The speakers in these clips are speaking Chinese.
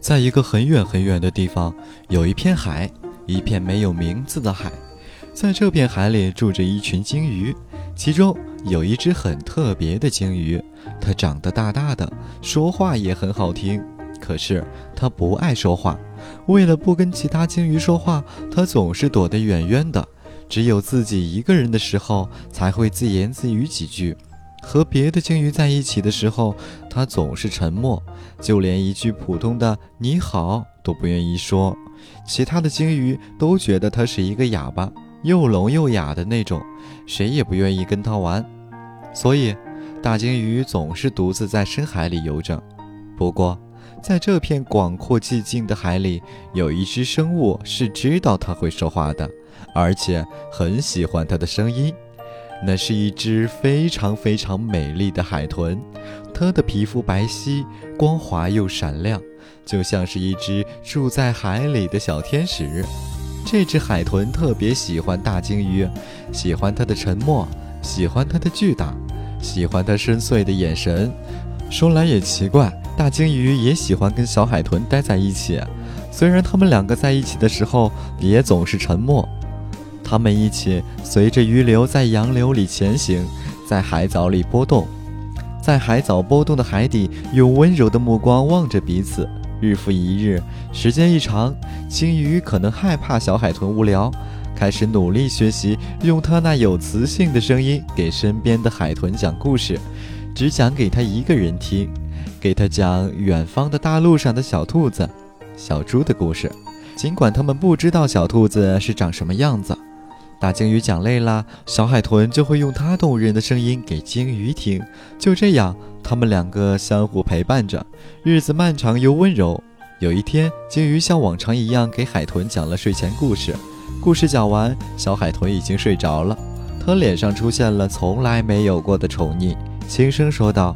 在一个很远很远的地方，有一片海，一片没有名字的海。在这片海里住着一群鲸鱼，其中有一只很特别的鲸鱼，它长得大大的，说话也很好听。可是它不爱说话，为了不跟其他鲸鱼说话，它总是躲得远远的。只有自己一个人的时候，才会自言自语几句。和别的鲸鱼在一起的时候，它总是沉默，就连一句普通的“你好”都不愿意说。其他的鲸鱼都觉得它是一个哑巴，又聋又哑的那种，谁也不愿意跟它玩。所以，大鲸鱼总是独自在深海里游着。不过，在这片广阔寂静的海里，有一只生物是知道它会说话的，而且很喜欢它的声音。那是一只非常非常美丽的海豚，它的皮肤白皙、光滑又闪亮，就像是一只住在海里的小天使。这只海豚特别喜欢大鲸鱼，喜欢它的沉默，喜欢它的巨大，喜欢它深邃的眼神。说来也奇怪，大鲸鱼也喜欢跟小海豚待在一起，虽然它们两个在一起的时候也总是沉默。他们一起随着鱼流在洋流里前行，在海藻里波动，在海藻波动的海底，用温柔的目光望着彼此。日复一日，时间一长，鲸鱼可能害怕小海豚无聊，开始努力学习，用它那有磁性的声音给身边的海豚讲故事，只讲给他一个人听，给他讲远方的大陆上的小兔子、小猪的故事，尽管他们不知道小兔子是长什么样子。大鲸鱼讲累了，小海豚就会用它动人的声音给鲸鱼听。就这样，他们两个相互陪伴着，日子漫长又温柔。有一天，鲸鱼像往常一样给海豚讲了睡前故事。故事讲完，小海豚已经睡着了，它脸上出现了从来没有过的宠溺，轻声说道：“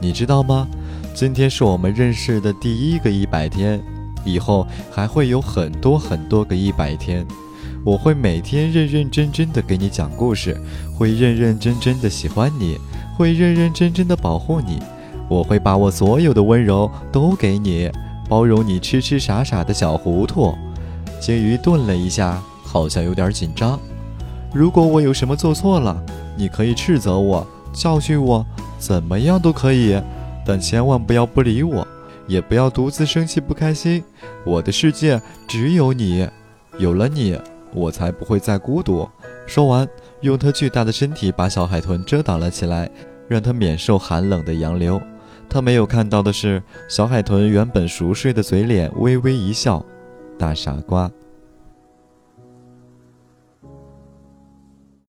你知道吗？今天是我们认识的第一个一百天，以后还会有很多很多个一百天。”我会每天认认真真的给你讲故事，会认认真真的喜欢你，会认认真真的保护你。我会把我所有的温柔都给你，包容你痴痴傻傻的小糊涂。鲸鱼顿了一下，好像有点紧张。如果我有什么做错了，你可以斥责我，教训我，怎么样都可以，但千万不要不理我，也不要独自生气不开心。我的世界只有你，有了你。我才不会再孤独。说完，用他巨大的身体把小海豚遮挡了起来，让它免受寒冷的洋流。他没有看到的是，小海豚原本熟睡的嘴脸微微一笑：“大傻瓜。”